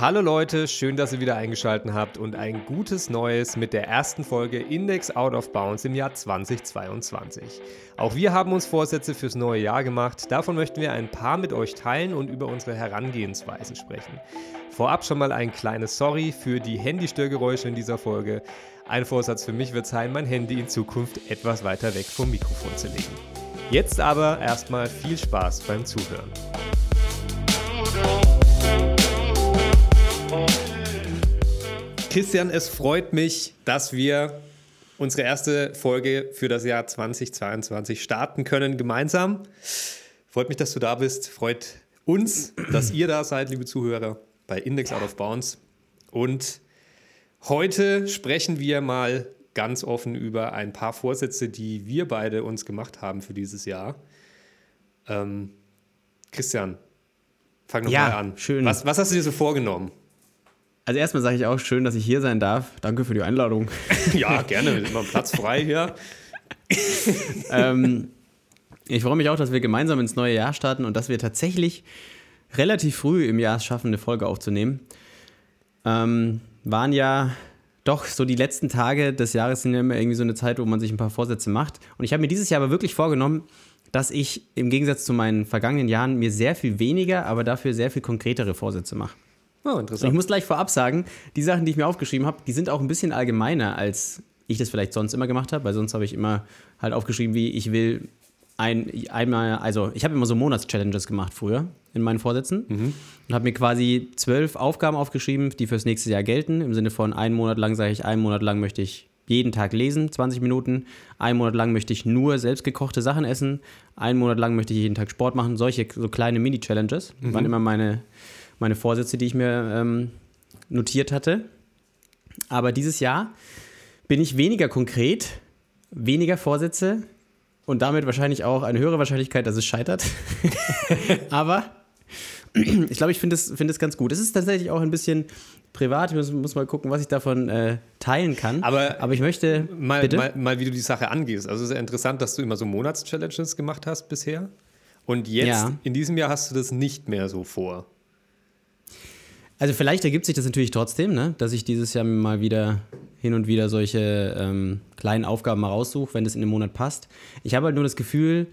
Hallo Leute, schön, dass ihr wieder eingeschaltet habt und ein gutes Neues mit der ersten Folge Index Out of Bounds im Jahr 2022. Auch wir haben uns Vorsätze fürs neue Jahr gemacht. Davon möchten wir ein paar mit euch teilen und über unsere Herangehensweisen sprechen. Vorab schon mal ein kleines Sorry für die Handystörgeräusche in dieser Folge. Ein Vorsatz für mich wird sein, mein Handy in Zukunft etwas weiter weg vom Mikrofon zu legen. Jetzt aber erstmal viel Spaß beim Zuhören. Christian, es freut mich, dass wir unsere erste Folge für das Jahr 2022 starten können gemeinsam. Freut mich, dass du da bist. Freut uns, dass ihr da seid, liebe Zuhörer, bei Index Out of Bounds. Und heute sprechen wir mal ganz offen über ein paar Vorsätze, die wir beide uns gemacht haben für dieses Jahr. Ähm, Christian, fang doch Ja, mal an. schön. Was, was hast du dir so vorgenommen? Also erstmal sage ich auch schön, dass ich hier sein darf. Danke für die Einladung. ja, gerne, immer Platz frei hier. ähm, ich freue mich auch, dass wir gemeinsam ins neue Jahr starten und dass wir tatsächlich relativ früh im Jahr es schaffen, eine Folge aufzunehmen. Ähm, waren ja doch so die letzten Tage des Jahres sind ja immer irgendwie so eine Zeit, wo man sich ein paar Vorsätze macht. Und ich habe mir dieses Jahr aber wirklich vorgenommen, dass ich im Gegensatz zu meinen vergangenen Jahren mir sehr viel weniger, aber dafür sehr viel konkretere Vorsätze mache. Oh, Und interessant. ich muss gleich vorab sagen, die Sachen, die ich mir aufgeschrieben habe, die sind auch ein bisschen allgemeiner, als ich das vielleicht sonst immer gemacht habe, weil sonst habe ich immer halt aufgeschrieben, wie ich will ein, einmal, also ich habe immer so Monatschallenges gemacht früher in meinen Vorsätzen und habe mir quasi zwölf Aufgaben aufgeschrieben, die fürs nächste Jahr gelten. Im Sinne von einen Monat lang sage ich, einen Monat lang möchte ich jeden Tag lesen, 20 Minuten. Einen Monat lang möchte ich nur selbstgekochte Sachen essen. Einen Monat lang möchte ich jeden Tag Sport machen. Solche so kleine Mini-Challenges waren immer meine, meine Vorsätze, die ich mir ähm, notiert hatte. Aber dieses Jahr bin ich weniger konkret, weniger Vorsätze und damit wahrscheinlich auch eine höhere Wahrscheinlichkeit, dass es scheitert. Aber ich glaube, ich finde es find ganz gut. Es ist tatsächlich auch ein bisschen privat. Ich muss, muss mal gucken, was ich davon äh, teilen kann. Aber- Aber ich möchte. Mal, bitte? mal, mal, wie du die Sache angehst. Also es ist ja interessant, dass du immer so Monatschallenges gemacht hast bisher. Und jetzt, Ja. in diesem Jahr, hast du das nicht mehr so vor. Also vielleicht ergibt sich das natürlich trotzdem, ne? dass ich dieses Jahr mal wieder hin und wieder solche ähm, kleinen Aufgaben mal raussuche, wenn das in den Monat passt. Ich habe halt nur das Gefühl,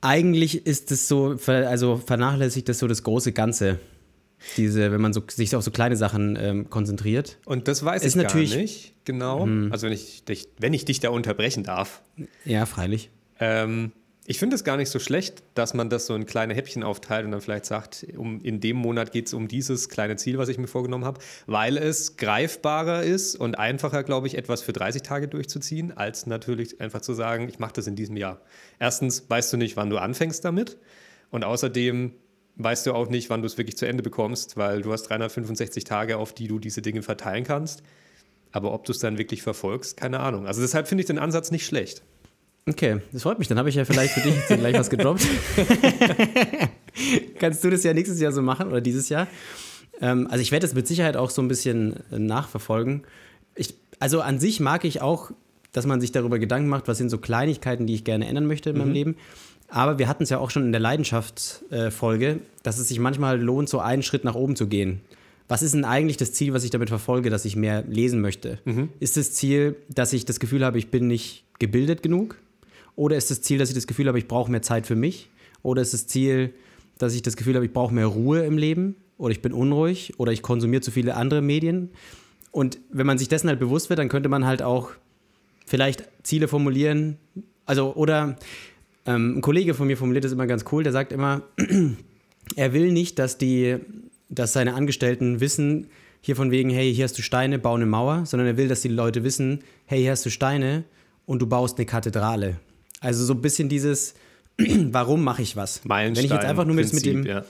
eigentlich ist es so, also vernachlässigt das so das große Ganze. Diese, wenn man so, sich auf so kleine Sachen ähm, konzentriert. Und das weiß Ist ich natürlich- gar nicht genau. Also wenn ich, dich, wenn ich dich da unterbrechen darf. Ja, freilich. Ähm, ich finde es gar nicht so schlecht, dass man das so in kleine Häppchen aufteilt und dann vielleicht sagt, um, in dem Monat geht es um dieses kleine Ziel, was ich mir vorgenommen habe, weil es greifbarer ist und einfacher, glaube ich, etwas für 30 Tage durchzuziehen, als natürlich einfach zu sagen, ich mache das in diesem Jahr. Erstens weißt du nicht, wann du anfängst damit und außerdem weißt du auch nicht, wann du es wirklich zu Ende bekommst, weil du hast 365 Tage, auf die du diese Dinge verteilen kannst. Aber ob du es dann wirklich verfolgst, keine Ahnung. Also deshalb finde ich den Ansatz nicht schlecht. Okay, das freut mich. Dann habe ich ja vielleicht für dich jetzt gleich was gedroppt. Kannst du das ja nächstes Jahr so machen oder dieses Jahr? Ähm, also ich werde das mit Sicherheit auch so ein bisschen äh, nachverfolgen. Ich, also an sich mag ich auch, dass man sich darüber Gedanken macht, was sind so Kleinigkeiten, die ich gerne ändern möchte in meinem Leben. Aber wir hatten es ja auch schon in der Leidenschaftsfolge, dass es sich manchmal lohnt, so einen Schritt nach oben zu gehen. Was ist denn eigentlich das Ziel, was ich damit verfolge, dass ich mehr lesen möchte? Ist das Ziel, dass ich das Gefühl habe, ich bin nicht gebildet genug? Oder ist das Ziel, dass ich das Gefühl habe, ich brauche mehr Zeit für mich? Oder ist das Ziel, dass ich das Gefühl habe, ich brauche mehr Ruhe im Leben? Oder ich bin unruhig? Oder ich konsumiere zu viele andere Medien? Und wenn man sich dessen halt bewusst wird, dann könnte man halt auch vielleicht Ziele formulieren. Also, oder ähm, ein Kollege von mir formuliert das immer ganz cool, der sagt immer, er will nicht, dass die, dass seine Angestellten wissen, hier von wegen, hey, hier hast du Steine, bau eine Mauer, sondern er will, dass die Leute wissen, hey, hier hast du Steine und du baust eine Kathedrale. Also so ein bisschen dieses, warum mache ich was? Wenn ich jetzt einfach nur mit, mit dem, ja.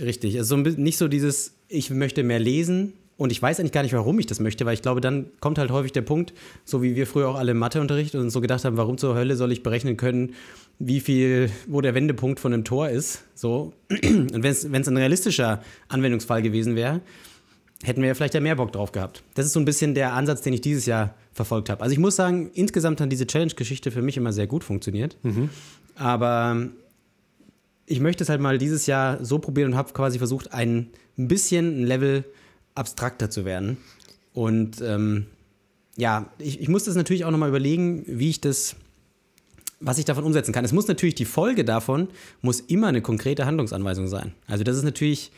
Richtig, also nicht so dieses, ich möchte mehr lesen und ich weiß eigentlich gar nicht, warum ich das möchte, weil ich glaube, dann kommt halt häufig der Punkt, so wie wir früher auch alle im Matheunterricht und uns so gedacht haben, warum zur Hölle soll ich berechnen können, wie viel, wo der Wendepunkt von einem Tor ist. So. Und wenn es ein realistischer Anwendungsfall gewesen wäre, hätten wir ja vielleicht ja mehr Bock drauf gehabt. Das ist so ein bisschen der Ansatz, den ich dieses Jahr verfolgt habe. Also ich muss sagen, insgesamt hat diese Challenge-Geschichte für mich immer sehr gut funktioniert. Aber ich möchte es halt mal dieses Jahr so probieren und habe quasi versucht, ein bisschen ein Level abstrakter zu werden. Und ähm, ja, ich, ich muss das natürlich auch nochmal überlegen, wie ich das, was ich davon umsetzen kann. Es muss natürlich die Folge davon, muss immer eine konkrete Handlungsanweisung sein. Also das ist natürlich,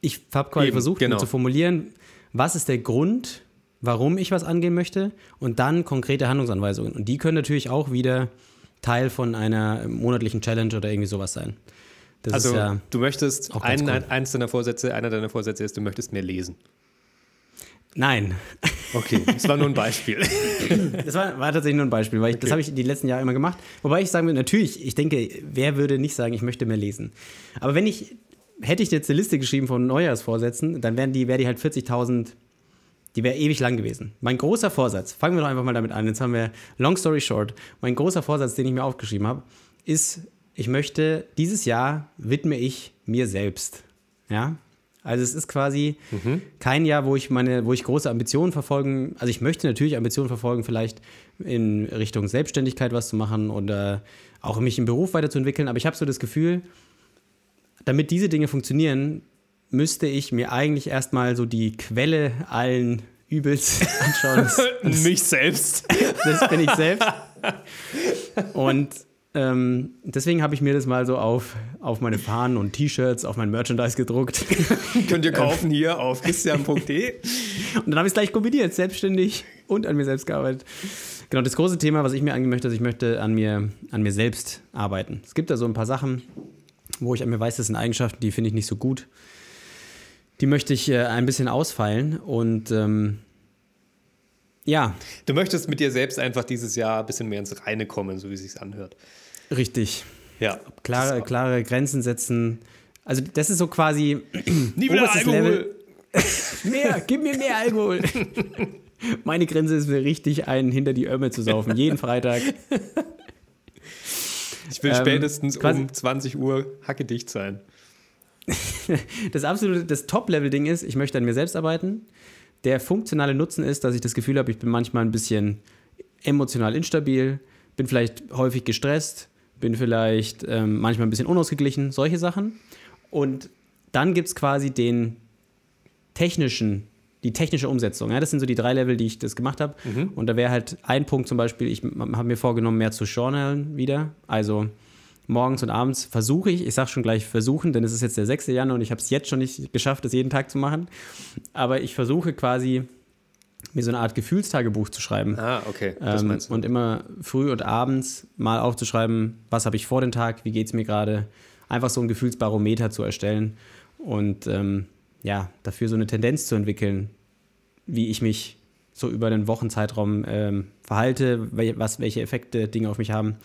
ich habe quasi Eben, versucht genau. zu formulieren, was ist der Grund, warum ich was angehen möchte und dann konkrete Handlungsanweisungen. Und die können natürlich auch wieder Teil von einer monatlichen Challenge oder irgendwie sowas sein. Das also ja du möchtest, ein, cool. eins deiner Vorsätze, einer deiner Vorsätze ist, du möchtest mehr lesen. Nein. Okay, das war nur ein Beispiel. das war, war tatsächlich nur ein Beispiel, weil ich, okay. das habe ich die letzten Jahre immer gemacht. Wobei ich sagen würde, natürlich, ich denke, wer würde nicht sagen, ich möchte mehr lesen. Aber wenn ich, hätte ich jetzt eine Liste geschrieben von Neujahrsvorsätzen, dann wären die, wäre die halt 40.000, die wäre ewig lang gewesen. Mein großer Vorsatz, fangen wir doch einfach mal damit an, jetzt haben wir, long story short, mein großer Vorsatz, den ich mir aufgeschrieben habe, ist, ich möchte, dieses Jahr widme ich mir selbst. Ja, also es ist quasi mhm. kein Jahr, wo ich meine, wo ich große Ambitionen verfolgen. Also ich möchte natürlich Ambitionen verfolgen, vielleicht in Richtung Selbstständigkeit was zu machen oder auch mich im Beruf weiterzuentwickeln. Aber ich habe so das Gefühl, damit diese Dinge funktionieren, müsste ich mir eigentlich erstmal so die Quelle allen Übels anschauen. Das, das, Mich selbst. Das bin ich selbst. Und ähm, deswegen habe ich mir das mal so auf, auf meine Fahnen und T-Shirts, auf mein Merchandise gedruckt. Könnt ihr kaufen hier auf christian.de. und dann habe ich es gleich kombiniert, selbstständig und an mir selbst gearbeitet. Genau, das große Thema, was ich mir angehen möchte, ist, ich möchte an mir, an mir selbst arbeiten. Es gibt da so ein paar Sachen, wo ich an mir weiß, das sind Eigenschaften, die finde ich nicht so gut. Die möchte ich äh, ein bisschen ausfeilen und ähm, ja. Du möchtest mit dir selbst einfach dieses Jahr ein bisschen mehr ins Reine kommen, so wie es sich anhört. Richtig. Ja. Klare, klare Grenzen setzen. Also, das ist so quasi. Nie wieder Alkohol. Level. mehr, gib mir mehr Alkohol. Meine Grenze ist mir richtig, einen hinter die Ömme zu saufen, jeden Freitag. Ich will ähm, spätestens um 20 Uhr hackedicht sein. das absolute, das Top-Level-Ding ist, ich möchte an mir selbst arbeiten. Der funktionale Nutzen ist, dass ich das Gefühl habe, ich bin manchmal ein bisschen emotional instabil, bin vielleicht häufig gestresst, bin vielleicht ähm, manchmal ein bisschen unausgeglichen, solche Sachen. Und dann gibt es quasi den technischen, die technische Umsetzung. Ja, das sind so die drei Level, die ich das gemacht habe. Mhm. Und da wäre halt ein Punkt zum Beispiel, ich habe mir vorgenommen, mehr zu journalen wieder. Also morgens und abends versuche ich, ich sage schon gleich versuchen, denn es ist jetzt der 6. Januar und ich habe es jetzt schon nicht geschafft, das jeden Tag zu machen. Aber ich versuche quasi mir so eine Art Gefühlstagebuch zu schreiben. Ah, okay. Das ähm, meinst du. Und immer früh und abends mal aufzuschreiben, was habe ich vor den Tag, wie geht es mir gerade. Einfach so ein Gefühlsbarometer zu erstellen und ähm, ja, dafür so eine Tendenz zu entwickeln, wie ich mich so über den Wochenzeitraum ähm, verhalte, was, welche Effekte Dinge auf mich haben.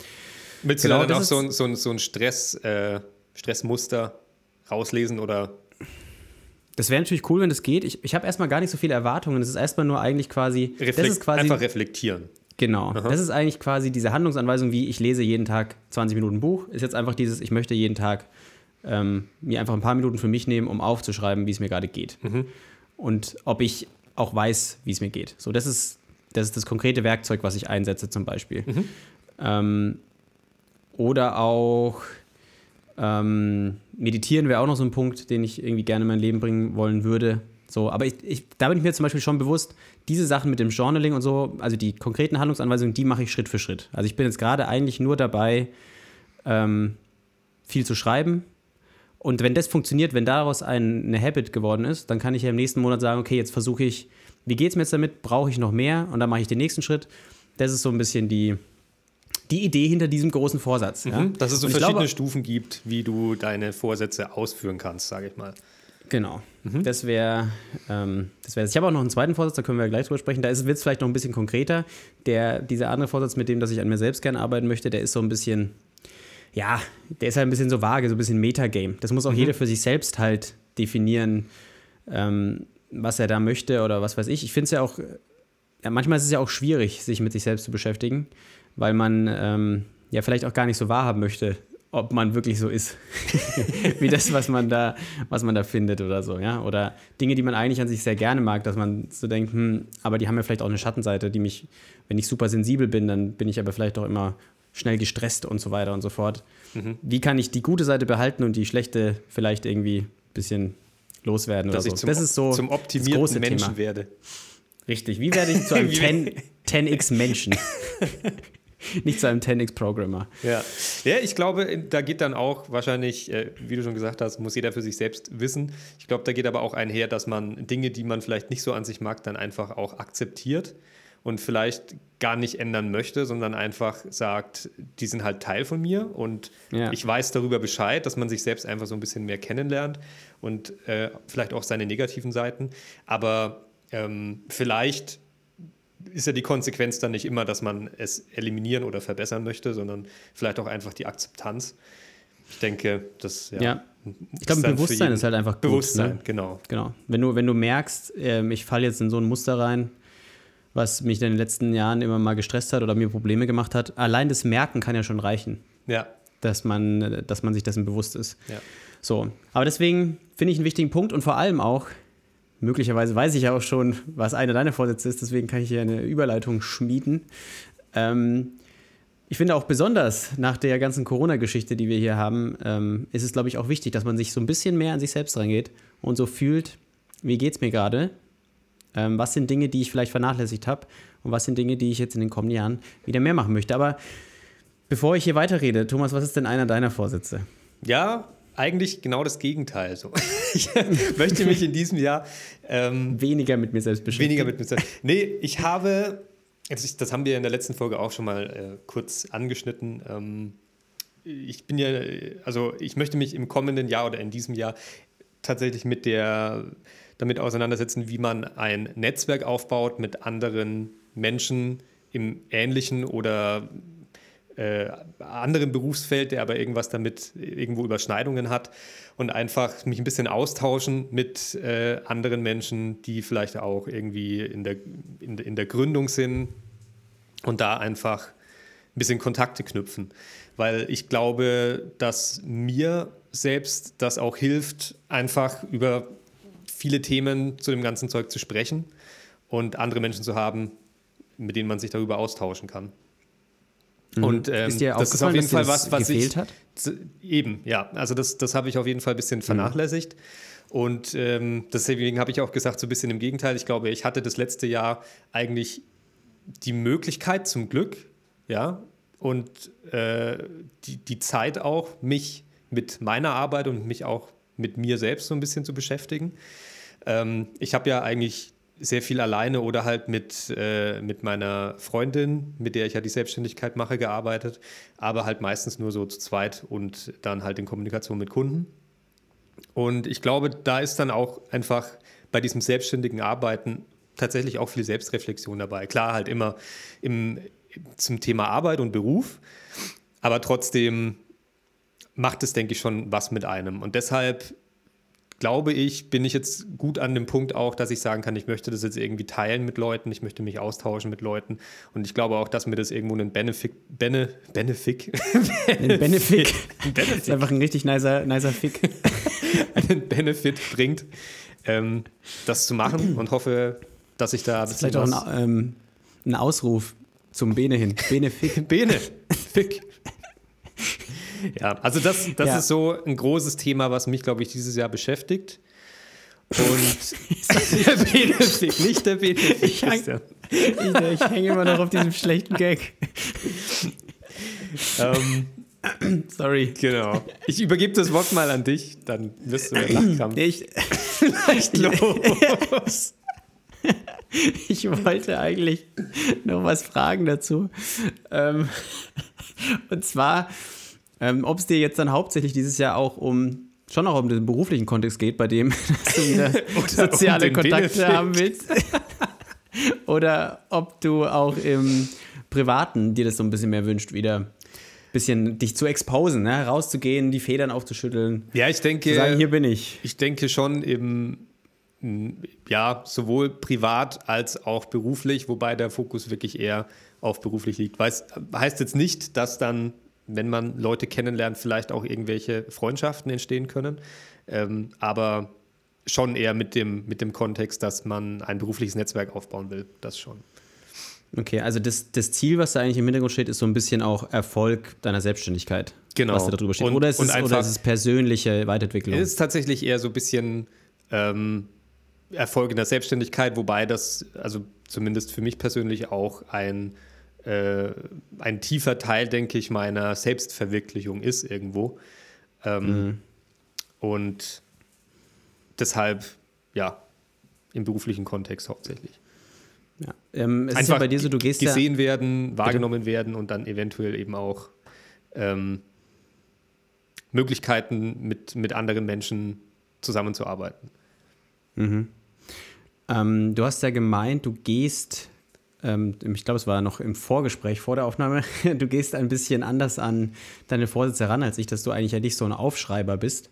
Willst genau, du dann auch so ein, so ein, so ein Stress, äh, Stressmuster rauslesen oder das wäre natürlich cool, wenn das geht. Ich, ich habe erstmal gar nicht so viele Erwartungen. Es ist erstmal nur eigentlich quasi. Reflekt, das ist quasi einfach reflektieren. Genau. Aha. Das ist eigentlich quasi diese Handlungsanweisung, wie ich lese jeden Tag 20 Minuten Buch. Ist jetzt einfach dieses, ich möchte jeden Tag ähm, mir einfach ein paar Minuten für mich nehmen, um aufzuschreiben, wie es mir gerade geht. Mhm. Und ob ich auch weiß, wie es mir geht. So, das ist, das ist das konkrete Werkzeug, was ich einsetze, zum Beispiel. Mhm. Ähm, oder auch ähm, meditieren wäre auch noch so ein Punkt, den ich irgendwie gerne in mein Leben bringen wollen würde. So, aber ich, ich, da bin ich mir zum Beispiel schon bewusst, diese Sachen mit dem Journaling und so, also die konkreten Handlungsanweisungen, die mache ich Schritt für Schritt. Also ich bin jetzt gerade eigentlich nur dabei, ähm, viel zu schreiben. Und wenn das funktioniert, wenn daraus ein, eine Habit geworden ist, dann kann ich ja im nächsten Monat sagen, okay, jetzt versuche ich, wie geht es mir jetzt damit? Brauche ich noch mehr? Und dann mache ich den nächsten Schritt. Das ist so ein bisschen die, die Idee hinter diesem großen Vorsatz. Mhm, ja? Dass es so verschiedene glaube, Stufen gibt, wie du deine Vorsätze ausführen kannst, sage ich mal. Genau. Mhm. Das wäre ähm, das. Wär, ich habe auch noch einen zweiten Vorsatz, da können wir gleich drüber sprechen. Da wird es vielleicht noch ein bisschen konkreter. Der, dieser andere Vorsatz, mit dem, dass ich an mir selbst gerne arbeiten möchte, der ist so ein bisschen, ja, der ist halt ein bisschen so vage, so ein bisschen Metagame. Das muss auch mhm. jeder für sich selbst halt definieren, ähm, was er da möchte oder was weiß ich. Ich finde es ja auch, ja, manchmal ist es ja auch schwierig, sich mit sich selbst zu beschäftigen weil man ähm, ja vielleicht auch gar nicht so wahrhaben möchte, ob man wirklich so ist, wie das, was man da, was man da findet oder so, ja. Oder Dinge, die man eigentlich an sich sehr gerne mag, dass man so denkt, hm, aber die haben ja vielleicht auch eine Schattenseite, die mich, wenn ich super sensibel bin, dann bin ich aber vielleicht auch immer schnell gestresst und so weiter und so fort. Mhm. Wie kann ich die gute Seite behalten und die schlechte vielleicht irgendwie ein bisschen loswerden Dass oder so? Zum, das ist so zum optimierten Menschen Thema. werde. Richtig. Wie werde ich zu einem 10, 10x Menschen? Nicht zu einem 10x-Programmer. Ja. ja, ich glaube, da geht dann auch wahrscheinlich, äh, wie du schon gesagt hast, muss jeder für sich selbst wissen. Ich glaube, da geht aber auch einher, dass man Dinge, die man vielleicht nicht so an sich mag, dann einfach auch akzeptiert und vielleicht gar nicht ändern möchte, sondern einfach sagt, die sind halt Teil von mir und ja. ich weiß darüber Bescheid, dass man sich selbst einfach so ein bisschen mehr kennenlernt und äh, vielleicht auch seine negativen Seiten. Aber ähm, vielleicht ist ja die Konsequenz dann nicht immer, dass man es eliminieren oder verbessern möchte, sondern vielleicht auch einfach die Akzeptanz. Ich denke, das ja. ja. Ich glaube, Bewusstsein ist halt einfach gut. Bewusstsein, ne? genau. Genau. Wenn du, wenn du merkst, äh, ich falle jetzt in so ein Muster rein, was mich in den letzten Jahren immer mal gestresst hat oder mir Probleme gemacht hat, allein das Merken kann ja schon reichen. Ja. Dass man, dass man sich dessen bewusst ist. Ja. So. Aber deswegen finde ich einen wichtigen Punkt und vor allem auch, möglicherweise weiß ich ja auch schon, was einer deiner Vorsätze ist, deswegen kann ich hier eine Überleitung schmieden. Ähm, ich finde auch besonders nach der ganzen Corona-Geschichte, die wir hier haben, ähm, ist es, glaube ich, auch wichtig, dass man sich so ein bisschen mehr an sich selbst rangeht und so fühlt, wie geht es mir gerade? Ähm, was sind Dinge, die ich vielleicht vernachlässigt habe? Und was sind Dinge, die ich jetzt in den kommenden Jahren wieder mehr machen möchte? Aber bevor ich hier weiterrede, Thomas, was ist denn einer deiner Vorsätze? Ja, eigentlich genau das Gegenteil. So. Ich möchte mich in diesem Jahr ähm, weniger mit mir selbst beschäftigen. Weniger mit mir selbst. Nee, ich habe, das haben wir in der letzten Folge auch schon mal äh, kurz angeschnitten. Ähm, ich bin ja, also ich möchte mich im kommenden Jahr oder in diesem Jahr tatsächlich mit der, damit auseinandersetzen, wie man ein Netzwerk aufbaut mit anderen Menschen im ähnlichen oder äh, anderen Berufsfeld, der aber irgendwas damit irgendwo Überschneidungen hat und einfach mich ein bisschen austauschen mit äh, anderen Menschen, die vielleicht auch irgendwie in der, in, in der Gründung sind und da einfach ein bisschen Kontakte knüpfen. Weil ich glaube, dass mir selbst das auch hilft, einfach über viele Themen zu dem ganzen Zeug zu sprechen und andere Menschen zu haben, mit denen man sich darüber austauschen kann. Mhm. Und ähm, ist dir das ist auf jeden Fall was, was gefehlt ich, hat? Eben, ja. Also das, das habe ich auf jeden Fall ein bisschen mhm. vernachlässigt. Mhm. Und ähm, deswegen habe ich auch gesagt, so ein bisschen im Gegenteil. Ich glaube, ich hatte das letzte Jahr eigentlich die Möglichkeit zum Glück, ja, und äh, die, die Zeit auch, mich mit meiner Arbeit und mich auch mit mir selbst so ein bisschen zu beschäftigen. Ähm, ich habe ja eigentlich sehr viel alleine oder halt mit, äh, mit meiner Freundin, mit der ich ja die Selbstständigkeit mache, gearbeitet, aber halt meistens nur so zu zweit und dann halt in Kommunikation mit Kunden. Und ich glaube, da ist dann auch einfach bei diesem selbstständigen Arbeiten tatsächlich auch viel Selbstreflexion dabei. Klar, halt immer im, zum Thema Arbeit und Beruf, aber trotzdem macht es, denke ich, schon was mit einem. Und deshalb glaube ich, bin ich jetzt gut an dem Punkt auch, dass ich sagen kann, ich möchte das jetzt irgendwie teilen mit Leuten, ich möchte mich austauschen mit Leuten und ich glaube auch, dass mir das irgendwo einen Benefit, Bene, Benefit, ein Benefit, das ist einfach ein richtig nicer, nicer Fick, einen Benefit bringt, ähm, das zu machen und hoffe, dass ich da ein bisschen Vielleicht auch ein, ähm, ein Ausruf zum Bene hin. Benefit. Bene. Fick. Ja, also das, das ja. ist so ein großes Thema, was mich, glaube ich, dieses Jahr beschäftigt. Und der Benefik, nicht der Benefik. Ich, ich, ich hänge immer noch auf diesem schlechten Gag. ähm, Sorry. Genau. Ich übergebe das Wort mal an dich, dann wirst du den Lachkampf ich, vielleicht los. Ich wollte eigentlich noch was fragen dazu. Ähm, und zwar ähm, Ob es dir jetzt dann hauptsächlich dieses Jahr auch um schon auch um den beruflichen Kontext geht, bei dem dass du wieder soziale um Kontakte Benefit. haben willst. Oder ob du auch im Privaten dir das so ein bisschen mehr wünscht, wieder ein bisschen dich zu exposen, ne? rauszugehen, die Federn aufzuschütteln. Ja, ich denke. sagen, hier bin ich. Ich denke schon im, ja, sowohl privat als auch beruflich, wobei der Fokus wirklich eher auf beruflich liegt. Weiß, heißt jetzt nicht, dass dann wenn man Leute kennenlernt, vielleicht auch irgendwelche Freundschaften entstehen können. Ähm, aber schon eher mit dem, mit dem Kontext, dass man ein berufliches Netzwerk aufbauen will. Das schon. Okay, also das, das Ziel, was da eigentlich im Hintergrund steht, ist so ein bisschen auch Erfolg deiner Selbstständigkeit. Genau. Was da drüber steht. Und- oder, ist es, einfach- oder ist es persönliche Weiterentwicklung? Es ist tatsächlich eher so ein bisschen ähm, Erfolg in der Selbstständigkeit, wobei das, also zumindest für mich persönlich auch ein, äh, ein tiefer Teil, denke ich, meiner Selbstverwirklichung ist irgendwo. Ähm, Und deshalb, ja, im beruflichen Kontext hauptsächlich. ja. ähm, es ist ja bei dir so, du gehst ja. gesehen werden, wahrgenommen werden und dann eventuell eben auch ähm, Möglichkeiten mit, mit anderen Menschen zusammenzuarbeiten. Ähm, du hast ja gemeint, du gehst, ähm, ich glaube, es war noch im Vorgespräch vor der Aufnahme, du gehst ein bisschen anders an deine Vorsätze ran als ich, dass du eigentlich ja nicht so ein Aufschreiber bist,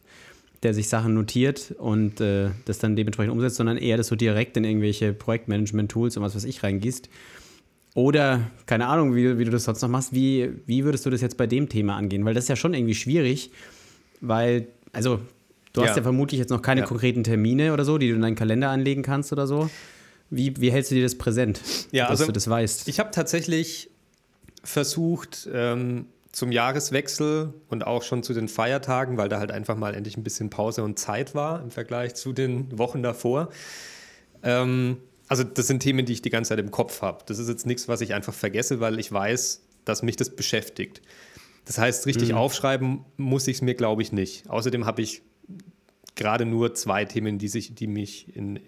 der sich Sachen notiert und äh, das dann dementsprechend umsetzt, sondern eher, dass du direkt in irgendwelche Projektmanagement-Tools und was weiß ich reingehst. Oder, keine Ahnung, wie, wie du das sonst noch machst, wie, wie würdest du das jetzt bei dem Thema angehen? Weil das ist ja schon irgendwie schwierig, weil, also, du hast Ja. ja vermutlich jetzt noch keine Ja. konkreten Termine oder so, die du in deinen Kalender anlegen kannst oder so. Wie, wie hältst du dir das präsent, Ja, dass also du das weißt? Ich habe tatsächlich versucht, ähm, zum Jahreswechsel und auch schon zu den Feiertagen, weil da halt einfach mal endlich ein bisschen Pause und Zeit war im Vergleich zu den Wochen davor. Ähm, also das sind Themen, die ich die ganze Zeit im Kopf habe. Das ist jetzt nichts, was ich einfach vergesse, weil ich weiß, dass mich das beschäftigt. Das heißt, richtig aufschreiben muss ich es mir, glaube ich, nicht. Außerdem habe ich gerade nur zwei Themen, die sich, die mich in,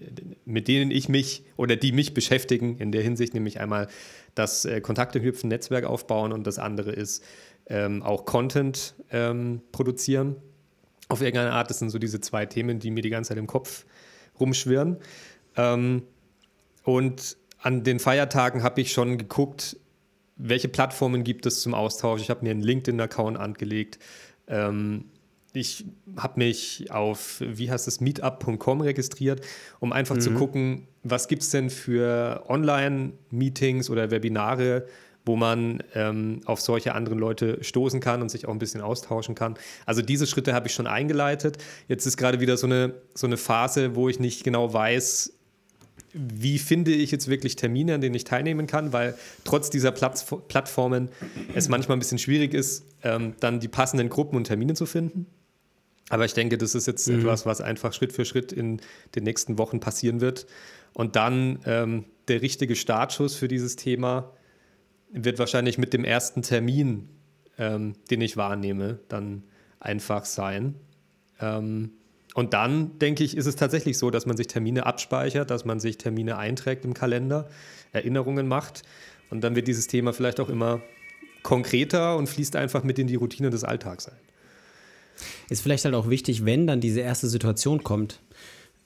mit denen ich mich oder die mich beschäftigen in der Hinsicht, nämlich einmal das äh, Kontakte knüpfen, Netzwerk aufbauen und das andere ist ähm, auch Content ähm, produzieren. Auf irgendeine Art, das sind so diese zwei Themen, die mir die ganze Zeit im Kopf rumschwirren. Ähm, und an den Feiertagen habe ich schon geguckt, welche Plattformen gibt es zum Austausch. Ich habe mir einen LinkedIn-Account angelegt. Ähm, ich habe mich auf, wie heißt es, meetup.com registriert, um einfach zu gucken, was gibt es denn für Online-Meetings oder Webinare, wo man ähm, auf solche anderen Leute stoßen kann und sich auch ein bisschen austauschen kann. Also diese Schritte habe ich schon eingeleitet. Jetzt ist gerade wieder so eine, so eine Phase, wo ich nicht genau weiß, wie finde ich jetzt wirklich Termine, an denen ich teilnehmen kann, weil trotz dieser Platz, Plattformen es manchmal ein bisschen schwierig ist, ähm, dann die passenden Gruppen und Termine zu finden. Aber ich denke, das ist jetzt etwas, was einfach Schritt für Schritt in den nächsten Wochen passieren wird. Und dann ähm, der richtige Startschuss für dieses Thema wird wahrscheinlich mit dem ersten Termin, ähm, den ich wahrnehme, dann einfach sein. Ähm, und dann, denke ich, ist es tatsächlich so, dass man sich Termine abspeichert, dass man sich Termine einträgt im Kalender, Erinnerungen macht. Und dann wird dieses Thema vielleicht auch immer konkreter und fließt einfach mit in die Routine des Alltags ein. Ist vielleicht halt auch wichtig, wenn dann diese erste Situation kommt,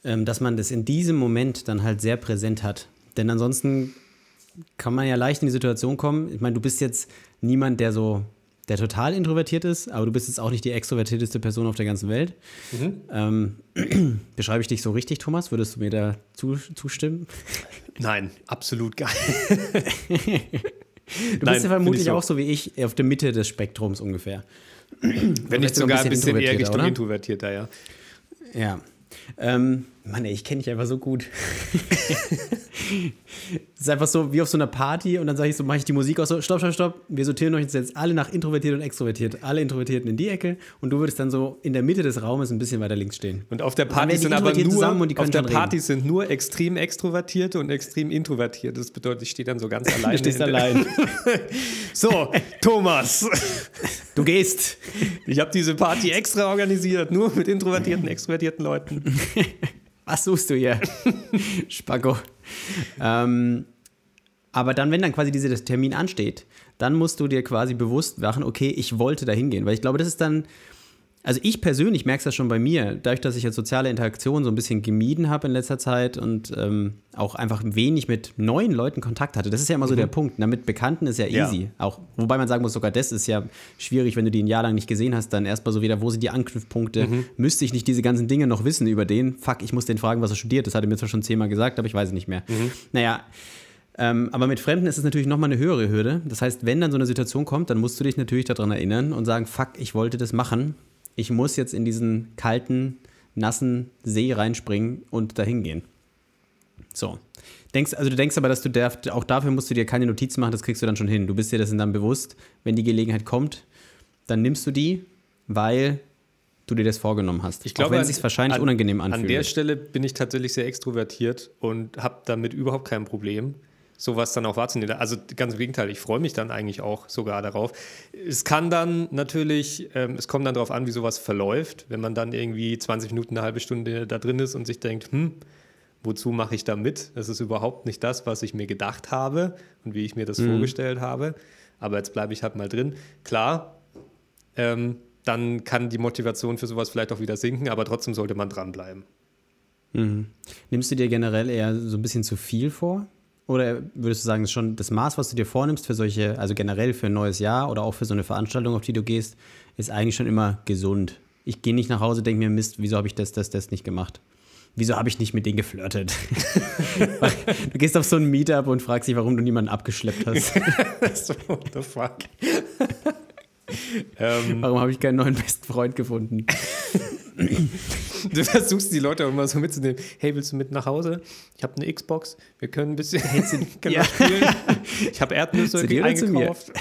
ähm, dass man das in diesem Moment dann halt sehr präsent hat. Denn ansonsten kann man ja leicht in die Situation kommen. Ich meine, du bist jetzt niemand, der so, der total introvertiert ist, aber du bist jetzt auch nicht die extrovertierteste Person auf der ganzen Welt. Ähm, beschreibe ich dich so richtig, Thomas? Würdest du mir da zu, zustimmen? Nein, absolut geil. Du Nein, bist ja vermutlich so. auch so wie ich auf der Mitte des Spektrums ungefähr. Wenn nicht sogar ein ein bisschen bisschen eher Richtung introvertierter, ja. Ja. Ähm, Mann, ey, ich kenne dich einfach so gut. Es ist einfach so wie auf so einer Party und dann sage ich so, mache ich die Musik aus so, stopp, stopp, stopp. Wir sortieren euch jetzt alle nach introvertiert und extrovertiert. Alle Introvertierten in die Ecke und du würdest dann so in der Mitte des Raumes ein bisschen weiter links stehen. Und auf der Party sind aber nur, auf der Party sind nur extrem Extrovertierte und extrem Introvertierte. Das bedeutet, ich stehe dann so ganz alleine. Du stehst allein. So, Thomas, Du gehst. ich habe diese Party extra organisiert, nur mit introvertierten, extrovertierten Leuten. Was suchst du hier? Spacko. Ähm, aber dann, wenn dann quasi dieser Termin ansteht, dann musst du dir quasi bewusst machen, okay, ich wollte da hingehen. Weil ich glaube, das ist dann, also ich persönlich merke es das schon bei mir, dadurch, dass ich jetzt soziale Interaktion so ein bisschen gemieden habe in letzter Zeit und ähm, auch einfach wenig mit neuen Leuten Kontakt hatte. Das ist ja immer so der Punkt. Na, mit Bekannten ist ja Ja. easy. Auch, wobei man sagen muss, sogar das ist ja schwierig, wenn du die ein Jahr lang nicht gesehen hast, dann erstmal so wieder, wo sind die Anknüpfpunkte? Müsste ich nicht diese ganzen Dinge noch wissen über den? Fuck, ich muss den fragen, was er studiert. Das hat er mir zwar schon zehnmal gesagt, aber ich weiß es nicht mehr. Naja, ähm, aber mit Fremden ist es natürlich nochmal eine höhere Hürde. Das heißt, wenn dann so eine Situation kommt, dann musst du dich natürlich daran erinnern und sagen, fuck, ich wollte das machen. Ich muss jetzt in diesen kalten, nassen See reinspringen und dahin gehen. So. Denkst, also du denkst aber, dass du darf, auch dafür musst du dir keine Notizen machen, das kriegst du dann schon hin. Du bist dir das dann bewusst, wenn die Gelegenheit kommt, dann nimmst du die, weil du dir das vorgenommen hast. Ich glaube, auch wenn es sich wahrscheinlich an, unangenehm anfühlt. An der Stelle bin ich tatsächlich sehr extrovertiert und habe damit überhaupt kein Problem, sowas dann auch wahrzunehmen. Also ganz im Gegenteil, ich freue mich dann eigentlich auch sogar darauf. Es kann dann natürlich, ähm, es kommt dann darauf an, wie sowas verläuft, wenn man dann irgendwie 20 Minuten, eine halbe Stunde da drin ist und sich denkt, hm, wozu mache ich da mit? Das ist überhaupt nicht das, was ich mir gedacht habe und wie ich mir das mhm. vorgestellt habe. Aber jetzt bleibe ich halt mal drin. Klar, ähm, dann kann die Motivation für sowas vielleicht auch wieder sinken, aber trotzdem sollte man dranbleiben. Mhm. Nimmst du dir generell eher so ein bisschen zu viel vor? Oder würdest du sagen, schon das Maß, was du dir vornimmst für solche, also generell für ein neues Jahr oder auch für so eine Veranstaltung, auf die du gehst, ist eigentlich schon immer gesund? Ich gehe nicht nach Hause, denke mir, Mist, wieso habe ich das, das, das nicht gemacht? Wieso habe ich nicht mit denen geflirtet? du gehst auf so ein Meetup und fragst dich, warum du niemanden abgeschleppt hast. What the fuck? ähm, Warum habe ich keinen neuen besten Freund gefunden? Du versuchst die Leute auch immer so mitzunehmen. Hey, willst du mit nach Hause? Ich habe eine Xbox. Wir können ein bisschen können ja. spielen. Ich habe Erdnüsse eingekauft.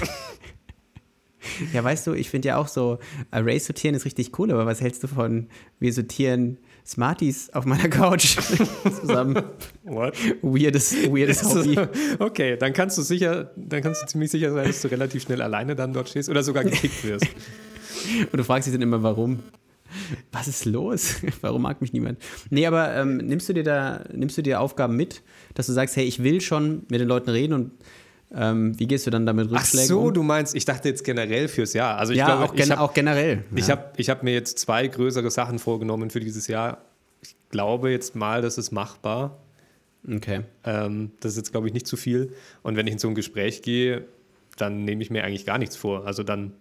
Ja, weißt du, ich finde ja auch so, Array sortieren ist richtig cool, aber was hältst du von, wir sortieren Smarties auf meiner Couch zusammen. What? Weirdes, weirdes Hobby. Okay, dann kannst du sicher, dann kannst du ziemlich sicher sein, dass du relativ schnell alleine dann dort stehst oder sogar gekickt wirst. Und du fragst dich dann immer, warum? Was ist los? Warum mag mich niemand? Nee, aber ähm, nimmst du dir da, nimmst du dir Aufgaben mit, dass du sagst, hey, ich will schon mit den Leuten reden und ähm, wie gehst du dann damit Rückschlägen Ach so, um? du meinst, ich dachte jetzt generell fürs Jahr. Also ich ja, glaube, auch, gen hab, auch generell. Ja. Ich habe ich hab mir jetzt zwei größere Sachen vorgenommen für dieses Jahr. Ich glaube jetzt mal, das ist machbar. Okay. Ähm, das ist jetzt, glaube ich, nicht zu viel. Und wenn ich in so ein Gespräch gehe, dann nehme ich mir eigentlich gar nichts vor. Also dann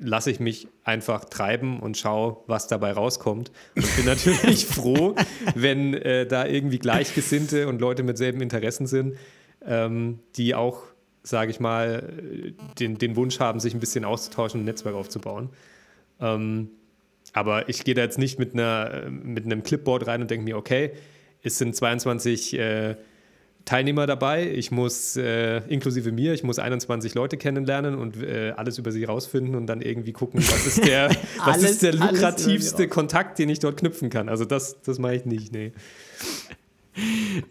lasse ich mich einfach treiben und schaue, was dabei rauskommt. Und bin natürlich froh, wenn äh, da irgendwie Gleichgesinnte und Leute mit selben Interessen sind, ähm, die auch sage ich mal, den, den Wunsch haben, sich ein bisschen auszutauschen und ein Netzwerk aufzubauen. Ähm, aber ich gehe da jetzt nicht mit, einer, mit einem Clipboard rein und denke mir, okay, es sind 22 äh, Teilnehmer dabei, ich muss, äh, inklusive mir, ich muss 21 Leute kennenlernen und äh, alles über sie rausfinden und dann irgendwie gucken, was ist der, was alles, ist der lukrativste Kontakt, den ich dort knüpfen kann. Also das, das mache ich nicht, nee.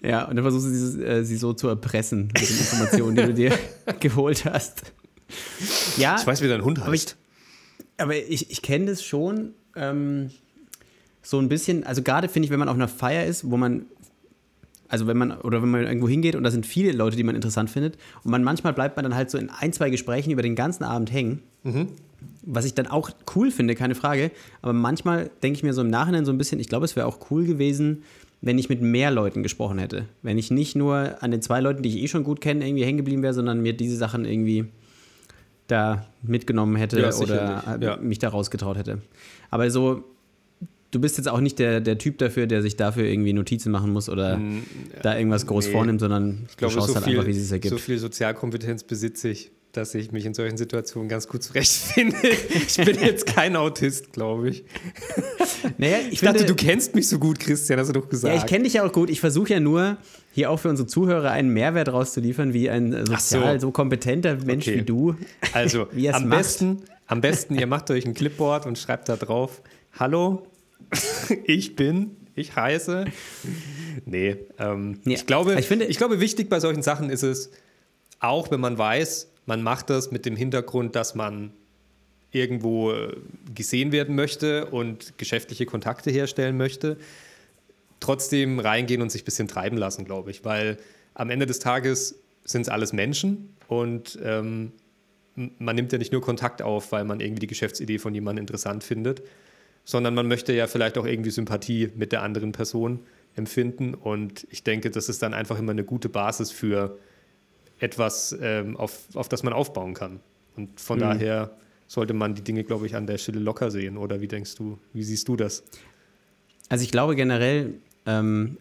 Ja, und dann versuchst du sie, äh, sie so zu erpressen mit den Informationen, die du dir geholt hast. Ja, ich weiß, wie dein Hund heißt. Aber ich, ich, ich kenne das schon ähm, so ein bisschen, also gerade finde ich, wenn man auf einer Feier ist, wo man also wenn man oder wenn man irgendwo hingeht und da sind viele Leute, die man interessant findet und man manchmal bleibt man dann halt so in ein, zwei Gesprächen über den ganzen Abend hängen. Mhm. Was ich dann auch cool finde, keine Frage. Aber manchmal denke ich mir so im Nachhinein so ein bisschen, ich glaube, es wäre auch cool gewesen, wenn ich mit mehr Leuten gesprochen hätte. Wenn ich nicht nur an den zwei Leuten, die ich eh schon gut kenne, irgendwie hängen geblieben wäre, sondern mir diese Sachen irgendwie da mitgenommen hätte ja, oder ja. mich da rausgetraut hätte. Aber so, du bist jetzt auch nicht der, der Typ dafür, der sich dafür irgendwie Notizen machen muss oder mm, da irgendwas groß nee. vornimmt, sondern ich glaube, du schaust so halt viel, einfach, wie es ergibt. So viel Sozialkompetenz besitze ich dass ich mich in solchen Situationen ganz gut zurechtfinde. Ich bin jetzt kein Autist, glaube ich. Naja, ich, ich finde, dachte, du kennst mich so gut, Christian, hast du doch gesagt. Ja, ich kenne dich ja auch gut. Ich versuche ja nur, hier auch für unsere Zuhörer einen Mehrwert rauszuliefern, wie ein sozial so. so. kompetenter Mensch okay. wie du. Also, am, besten, am besten, ihr macht euch ein Clipboard und schreibt da drauf: Hallo, ich bin ich heiße. Nee, ähm, ja, ich, glaube, ich, finde, ich glaube, wichtig bei solchen Sachen ist es, auch wenn man weiß, man macht das mit dem Hintergrund, dass man irgendwo äh, gesehen werden möchte und geschäftliche Kontakte herstellen möchte. Trotzdem reingehen und sich ein bisschen treiben lassen, glaube ich, weil am Ende des Tages sind es alles Menschen und ähm, man nimmt ja nicht nur Kontakt auf, weil man irgendwie die Geschäftsidee von jemandem interessant findet, sondern man möchte ja vielleicht auch irgendwie Sympathie mit der anderen Person empfinden und ich denke, das ist dann einfach immer eine gute Basis für etwas, ähm, auf, auf das man aufbauen kann. Und von mhm. daher sollte man die Dinge, glaube ich, an der Stelle locker sehen. Oder wie denkst du, wie siehst du das? Also ich glaube generell, ähm,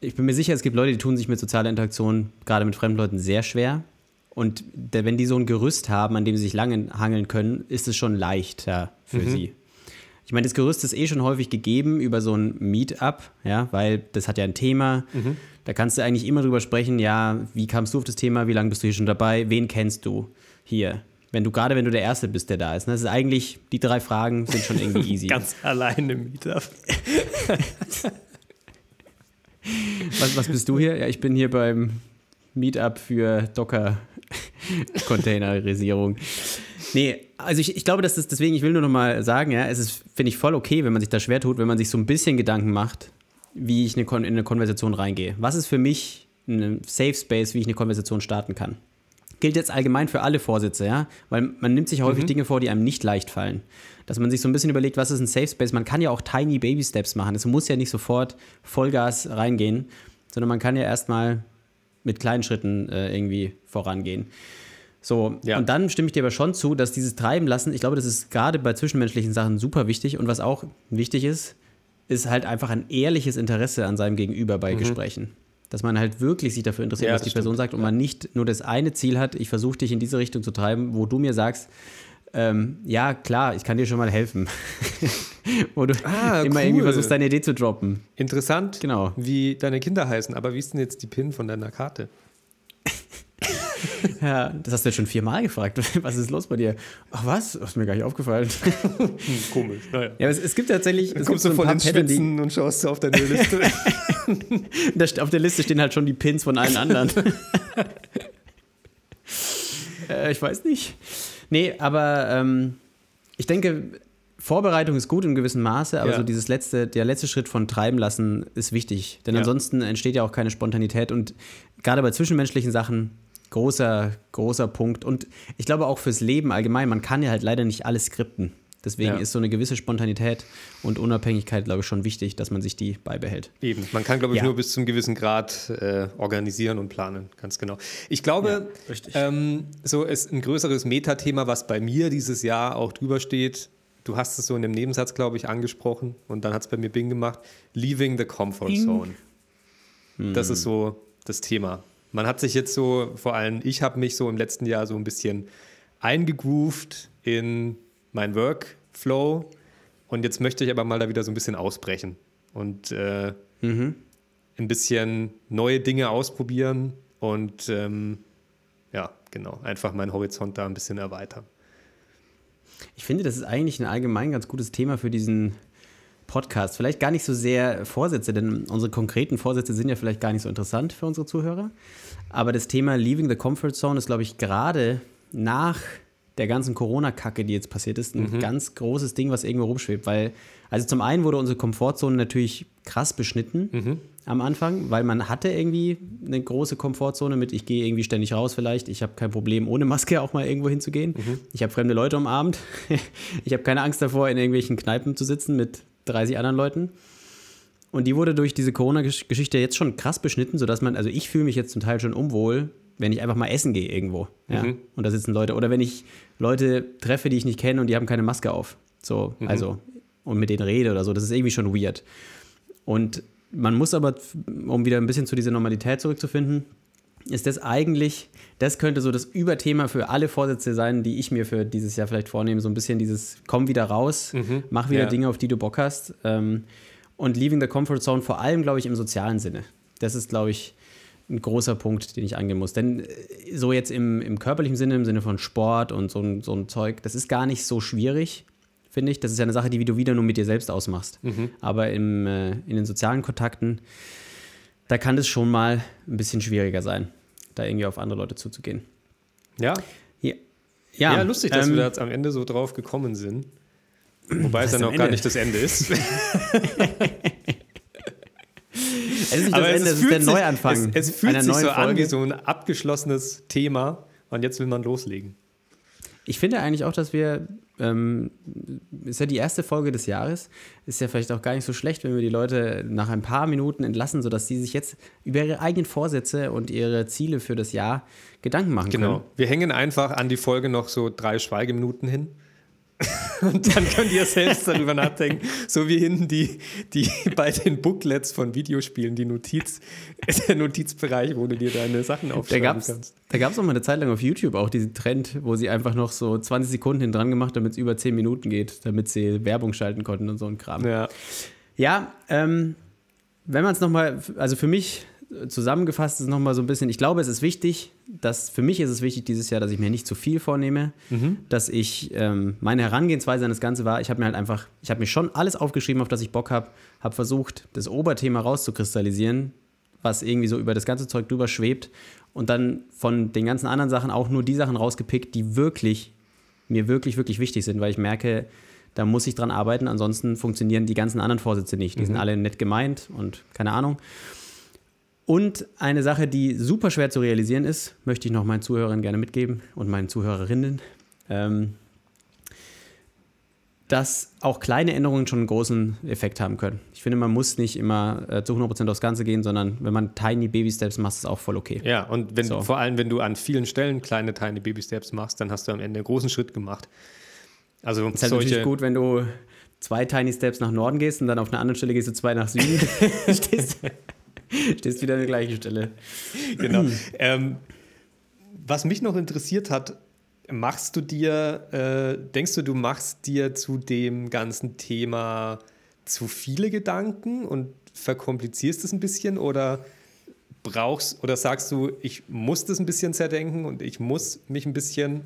ich bin mir sicher, es gibt Leute, die tun sich mit sozialer Interaktion, gerade mit fremden Leuten, sehr schwer. Und wenn die so ein Gerüst haben, an dem sie sich lange hangeln können, ist es schon leichter für mhm. sie. Ich meine, das Gerüst ist eh schon häufig gegeben über so ein Meetup, ja, weil das hat ja ein Thema. Mhm. Da kannst du eigentlich immer drüber sprechen, ja, wie kamst du auf das Thema, wie lange bist du hier schon dabei, wen kennst du hier? Wenn du, gerade wenn du der Erste bist, der da ist. Ne? Das ist eigentlich, die drei Fragen sind schon irgendwie easy. Ganz alleine im Meetup. was, was bist du hier? Ja, ich bin hier beim Meetup für Docker-Containerisierung. Nee, also ich, ich glaube, dass das deswegen, ich will nur noch mal sagen, ja, es ist, finde ich, voll okay, wenn man sich da schwer tut, wenn man sich so ein bisschen Gedanken macht, wie ich eine in eine Konversation reingehe. Was ist für mich ein Safe Space, wie ich eine Konversation starten kann? Gilt jetzt allgemein für alle Vorsitze, ja, weil man nimmt sich häufig mhm. Dinge vor, die einem nicht leicht fallen. Dass man sich so ein bisschen überlegt, was ist ein Safe Space? Man kann ja auch tiny Baby Steps machen. Es muss ja nicht sofort Vollgas reingehen, sondern man kann ja erstmal mit kleinen Schritten äh, irgendwie vorangehen. So, ja. und dann stimme ich dir aber schon zu, dass dieses Treiben lassen, ich glaube, das ist gerade bei zwischenmenschlichen Sachen super wichtig. Und was auch wichtig ist, ist halt einfach ein ehrliches Interesse an seinem Gegenüber bei mhm. Gesprächen. Dass man halt wirklich sich dafür interessiert, ja, was die stimmt. Person sagt und man nicht nur das eine Ziel hat, ich versuche dich in diese Richtung zu treiben, wo du mir sagst, ähm, ja, klar, ich kann dir schon mal helfen. Wo du ah, immer cool. irgendwie versuchst, deine Idee zu droppen. Interessant, genau. wie deine Kinder heißen. Aber wie ist denn jetzt die PIN von deiner Karte? ja, das hast du jetzt schon viermal gefragt. Was ist los bei dir? Ach was? Das ist mir gar nicht aufgefallen. Hm, komisch, naja. Ja, es, es gibt tatsächlich. Dann kommst du so voll ins Schwitzen und schaust du auf deine Liste. auf der Liste stehen halt schon die Pins von allen anderen. äh, ich weiß nicht. Nee, aber ähm, ich denke, Vorbereitung ist gut in gewissem Maße, aber ja. so dieses letzte, der letzte Schritt von treiben lassen ist wichtig. Denn ja. ansonsten entsteht ja auch keine Spontanität. Und gerade bei zwischenmenschlichen Sachen großer, großer Punkt. Und ich glaube auch fürs Leben allgemein, man kann ja halt leider nicht alles skripten. Deswegen ja. ist so eine gewisse Spontanität und Unabhängigkeit, glaube ich, schon wichtig, dass man sich die beibehält. Eben, man kann, glaube ich, ja. nur bis zu einem gewissen Grad äh, organisieren und planen, ganz genau. Ich glaube, ja, ähm, so ist ein größeres Metathema, was bei mir dieses Jahr auch drüber steht. Du hast es so in dem Nebensatz, glaube ich, angesprochen und dann hat es bei mir Bing gemacht. Leaving the Comfort Zone. Hm. Das ist so das Thema. Man hat sich jetzt so, vor allem ich habe mich so im letzten Jahr so ein bisschen eingegroovt in mein Workflow und jetzt möchte ich aber mal da wieder so ein bisschen ausbrechen und äh, mhm. ein bisschen neue Dinge ausprobieren und ähm, ja, genau, einfach meinen Horizont da ein bisschen erweitern. Ich finde, das ist eigentlich ein allgemein ganz gutes Thema für diesen Podcast. Vielleicht gar nicht so sehr Vorsätze, denn unsere konkreten Vorsätze sind ja vielleicht gar nicht so interessant für unsere Zuhörer. Aber das Thema Leaving the Comfort Zone ist, glaube ich, gerade nach der ganzen Corona-Kacke, die jetzt passiert ist, ein mhm. ganz großes Ding, was irgendwo rumschwebt. Weil, also zum einen wurde unsere Komfortzone natürlich krass beschnitten mhm. am Anfang, weil man hatte irgendwie eine große Komfortzone mit, ich gehe irgendwie ständig raus vielleicht, ich habe kein Problem, ohne Maske auch mal irgendwo hinzugehen. Mhm. Ich habe fremde Leute am Abend. ich habe keine Angst davor, in irgendwelchen Kneipen zu sitzen mit 30 anderen Leuten. Und die wurde durch diese Corona-Geschichte jetzt schon krass beschnitten, sodass man, also ich fühle mich jetzt zum Teil schon unwohl, wenn ich einfach mal essen gehe irgendwo. Ja? Mhm. Und da sitzen Leute. Oder wenn ich Leute treffe, die ich nicht kenne und die haben keine Maske auf. So, mhm. also, und mit denen rede oder so. Das ist irgendwie schon weird. Und man muss aber, um wieder ein bisschen zu dieser Normalität zurückzufinden, ist das eigentlich, das könnte so das Überthema für alle Vorsätze sein, die ich mir für dieses Jahr vielleicht vornehme. So ein bisschen dieses, komm wieder raus, mhm. mach wieder ja. Dinge, auf die du Bock hast. Ähm, und leaving the comfort zone, vor allem, glaube ich, im sozialen Sinne. Das ist, glaube ich, ein großer Punkt, den ich angehen muss. Denn äh, so jetzt im, im körperlichen Sinne, im Sinne von Sport und so, ein, so ein Zeug, das ist gar nicht so schwierig, finde ich. Das ist ja eine Sache, die du wieder nur mit dir selbst ausmachst. Mhm. Aber im, äh, in den sozialen Kontakten, da kann es schon mal ein bisschen schwieriger sein, da irgendwie auf andere Leute zuzugehen. Ja. Ja, ja, ja lustig, dass ähm, wir da jetzt am Ende so drauf gekommen sind. Wobei es ja noch gar nicht das Ende ist. Es ist nicht Aber das Ende, es, es ist der sich, Neuanfang. Es, es fühlt sich so Folge. an wie so ein abgeschlossenes Thema und jetzt will man loslegen. Ich finde eigentlich auch, dass wir, ähm, ist ja die erste Folge des Jahres, ist ja vielleicht auch gar nicht so schlecht, wenn wir die Leute nach ein paar Minuten entlassen, sodass sie sich jetzt über ihre eigenen Vorsätze und ihre Ziele für das Jahr Gedanken machen genau. können. Genau. Wir hängen einfach an die Folge noch so drei Schweigeminuten hin Und dann könnt ihr selbst darüber nachdenken, so wie hinten die, die bei den Booklets von Videospielen, die Notiz, der Notizbereich, wo du dir deine Sachen aufschreiben da gab's, kannst. Da gab es noch mal eine Zeit lang auf YouTube auch diesen Trend, wo sie einfach noch so 20 Sekunden hin dran gemacht, damit es über 10 Minuten geht, damit sie Werbung schalten konnten und so ein Kram. Ja. Ja, ähm, wenn man es nochmal, also für mich zusammengefasst ist nochmal so ein bisschen, ich glaube, es ist wichtig, dass für mich ist es wichtig dieses Jahr, dass ich mir nicht zu viel vornehme, dass ich, ähm, meine Herangehensweise an das Ganze war, ich habe mir halt einfach, ich habe mir schon alles aufgeschrieben, auf das ich Bock habe, habe versucht, das Oberthema rauszukristallisieren, was irgendwie so über das ganze Zeug drüber schwebt und dann von den ganzen anderen Sachen auch nur die Sachen rausgepickt, die wirklich, mir wirklich, wirklich wichtig sind, weil ich merke, da muss ich dran arbeiten, ansonsten funktionieren die ganzen anderen Vorsätze nicht. Die sind alle nett gemeint und keine Ahnung. Und eine Sache, die super schwer zu realisieren ist, möchte ich noch meinen Zuhörern gerne mitgeben und meinen Zuhörerinnen, ähm, dass auch kleine Änderungen schon einen großen Effekt haben können. Ich finde, man muss nicht immer äh, zu 100% aufs Ganze gehen, sondern wenn man tiny Baby Steps macht, ist es auch voll okay. Ja, und wenn, So. vor allem, wenn du an vielen Stellen kleine, tiny Baby Steps machst, dann hast du am Ende einen großen Schritt gemacht. Also Ist halt solche, natürlich gut, wenn du zwei Tiny Steps nach Norden gehst und dann auf einer anderen Stelle gehst du zwei nach Süden. stehst, stehst wieder an der gleichen Stelle. genau. ähm, was mich noch interessiert hat, machst du dir, äh, denkst du, du machst dir zu dem ganzen Thema zu viele Gedanken und verkomplizierst es ein bisschen oder brauchst oder sagst du, ich muss das ein bisschen zerdenken und ich muss mich ein bisschen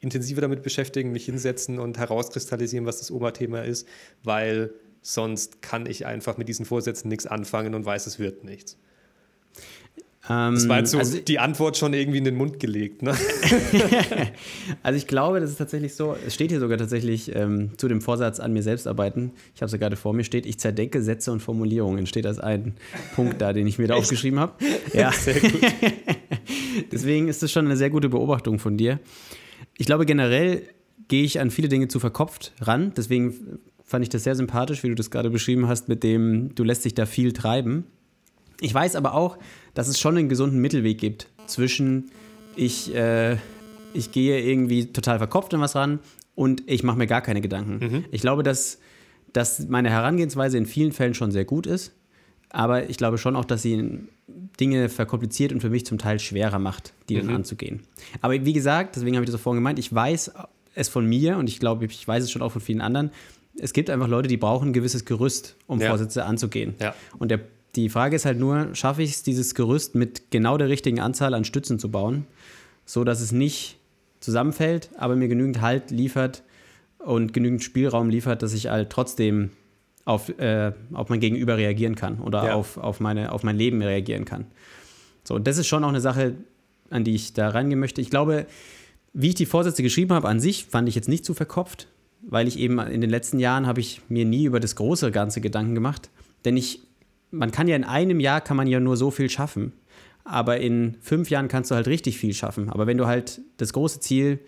intensiver damit beschäftigen, mich hinsetzen und herauskristallisieren, was das Oberthema ist, weil sonst kann ich einfach mit diesen Vorsätzen nichts anfangen und weiß, es wird nichts. Ähm, Das war jetzt so also, die Antwort schon irgendwie in den Mund gelegt. Ne? also ich glaube, das ist tatsächlich so, es steht hier sogar tatsächlich ähm, zu dem Vorsatz an mir selbst arbeiten. Ich habe es ja gerade vor mir steht, ich zerdenke Sätze und Formulierungen. Steht als ein Punkt da, den ich mir da aufgeschrieben habe. Ja. Sehr gut. Deswegen ist das schon eine sehr gute Beobachtung von dir. Ich glaube, generell gehe ich an viele Dinge zu verkopft ran. Deswegen fand ich das sehr sympathisch, wie du das gerade beschrieben hast, mit dem, du lässt dich da viel treiben. Ich weiß aber auch, dass es schon einen gesunden Mittelweg gibt zwischen ich, äh, ich gehe irgendwie total verkopft an was ran und ich mache mir gar keine Gedanken. Ich glaube, dass, dass meine Herangehensweise in vielen Fällen schon sehr gut ist, aber ich glaube schon auch, dass sie Dinge verkompliziert und für mich zum Teil schwerer macht, die dann anzugehen. Aber wie gesagt, deswegen habe ich das auch vorhin gemeint, ich weiß es von mir und ich glaube, ich weiß es schon auch von vielen anderen. Es gibt einfach Leute, die brauchen ein gewisses Gerüst, um Ja. Vorsätze anzugehen. Ja. Und der, die Frage ist halt nur, schaffe ich es, dieses Gerüst mit genau der richtigen Anzahl an Stützen zu bauen, so dass es nicht zusammenfällt, aber mir genügend Halt liefert und genügend Spielraum liefert, dass ich halt trotzdem auf, äh, auf mein Gegenüber reagieren kann oder Ja. auf, auf, meine, auf mein Leben reagieren kann. So, und das ist schon auch eine Sache, an die ich da reingehen möchte. Ich glaube, wie ich die Vorsätze geschrieben habe, an sich fand ich jetzt nicht zu verkopft, weil ich eben in den letzten Jahren habe ich mir nie über das große Ganze Gedanken gemacht. Denn ich, man kann ja in einem Jahr kann man ja nur so viel schaffen. Aber in fünf Jahren kannst du halt richtig viel schaffen. Aber wenn du halt das große Ziel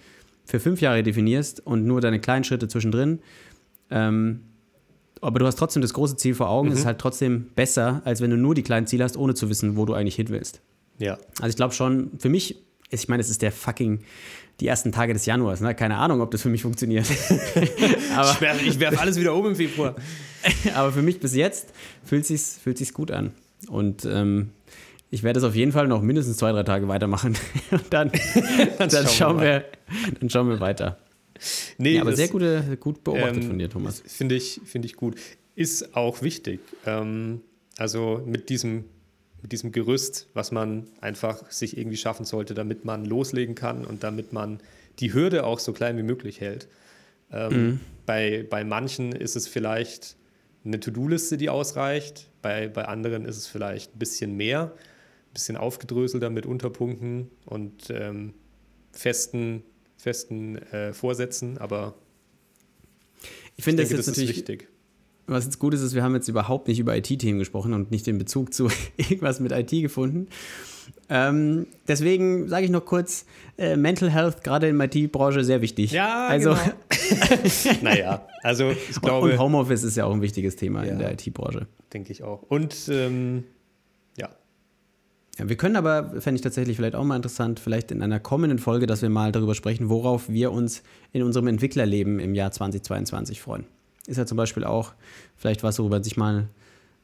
für fünf Jahre definierst und nur deine kleinen Schritte zwischendrin, ähm, aber du hast trotzdem das große Ziel vor Augen, ist es halt trotzdem besser, als wenn du nur die kleinen Ziele hast, ohne zu wissen, wo du eigentlich hin willst. Ja. Also ich glaube schon, für mich, ist- ich meine, es ist der fucking, die ersten Tage des Januars, ne? keine Ahnung, ob das für mich funktioniert. aber, Ich werfe werf alles wieder um im Februar. aber für mich bis jetzt fühlt sich's, fühlt sich's gut an. Und ähm, ich werde es auf jeden Fall noch mindestens zwei, drei Tage weitermachen. Und dann, dann, schauen wir schauen wir, dann schauen wir weiter. Nee, Ja, aber sehr gute, gut beobachtet ähm, von dir, Thomas. Finde ich, finde ich gut. Ist auch wichtig. Ähm, also mit diesem, mit diesem Gerüst, was man einfach sich irgendwie schaffen sollte, damit man loslegen kann und damit man die Hürde auch so klein wie möglich hält. Ähm, bei, bei manchen ist es vielleicht eine To-Do-Liste, die ausreicht. Bei, bei anderen ist es vielleicht ein bisschen mehr, ein bisschen aufgedröselter mit Unterpunkten und ähm, festen, festen äh, Vorsätzen. Aber Ich finde ich das jetzt das ist natürlich wichtig. Was jetzt gut ist, ist, wir haben jetzt überhaupt nicht über IT-Themen gesprochen und nicht den Bezug zu irgendwas mit IT gefunden. Ähm, deswegen sage ich noch kurz, äh, Mental Health gerade in der IT-Branche sehr wichtig. Ja, also genau. naja, also ich und glaube, Homeoffice ist ja auch ein wichtiges Thema Ja. in der IT-Branche. denke ich auch. Und ähm, ja, Ja, wir können aber, fände ich tatsächlich vielleicht auch mal interessant, vielleicht in einer kommenden Folge, dass wir mal darüber sprechen, worauf wir uns in unserem Entwicklerleben im Jahr 2022 freuen. Ist ja zum Beispiel auch vielleicht was, worüber sich mal,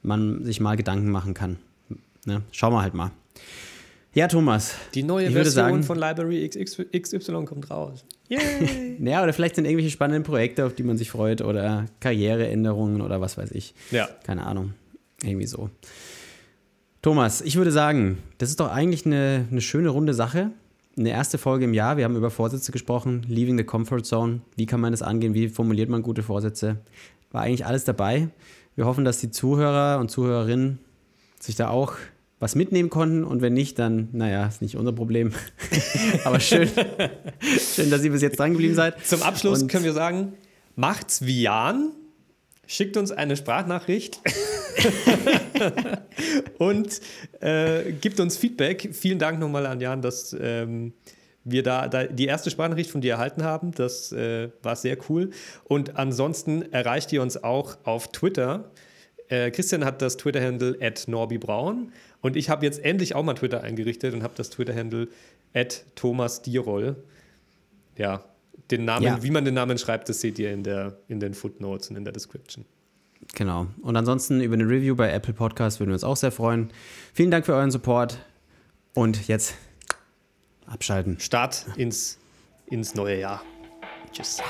man sich mal Gedanken machen kann. Ne? Schauen wir halt mal. Ja, Thomas. Die neue Version sagen, von Library XY kommt raus. Yay! Ja, oder vielleicht sind irgendwelche spannenden Projekte, auf die man sich freut, oder Karriereänderungen oder was weiß ich. ja. Keine Ahnung. Irgendwie so. Thomas, ich würde sagen, das ist doch eigentlich eine, eine schöne runde Sache. Eine erste Folge im Jahr. Wir haben über Vorsätze gesprochen, Leaving the Comfort Zone. Wie kann man das angehen? Wie formuliert man gute Vorsätze? War eigentlich alles dabei. Wir hoffen, dass die Zuhörer und Zuhörerinnen sich da auch was mitnehmen konnten. Und wenn nicht, dann, naja, ist nicht unser Problem. Aber schön, schön, dass ihr bis jetzt dran geblieben seid. Zum Abschluss Und- können wir sagen, macht's wie Jan, schickt uns eine Sprachnachricht und äh, gibt uns Feedback. Vielen Dank nochmal an Jan, dass ähm, wir da, da die erste Sprachnachricht von dir erhalten haben. Das äh, war sehr cool. Und ansonsten erreicht ihr uns auch auf Twitter. Äh, Christian hat das Twitter-Handle at norbibraun und ich habe jetzt endlich auch mal Twitter eingerichtet und habe das Twitter-Handle at Thomas Dierol. Ja, den Namen, Ja. wie man den Namen schreibt, das seht ihr in, der, in den Footnotes und in der Description. Genau. Und ansonsten über eine Review bei Apple Podcast würden wir uns auch sehr freuen. Vielen Dank für euren Support. Und jetzt abschalten. Start ins, ins neue Jahr. Tschüss.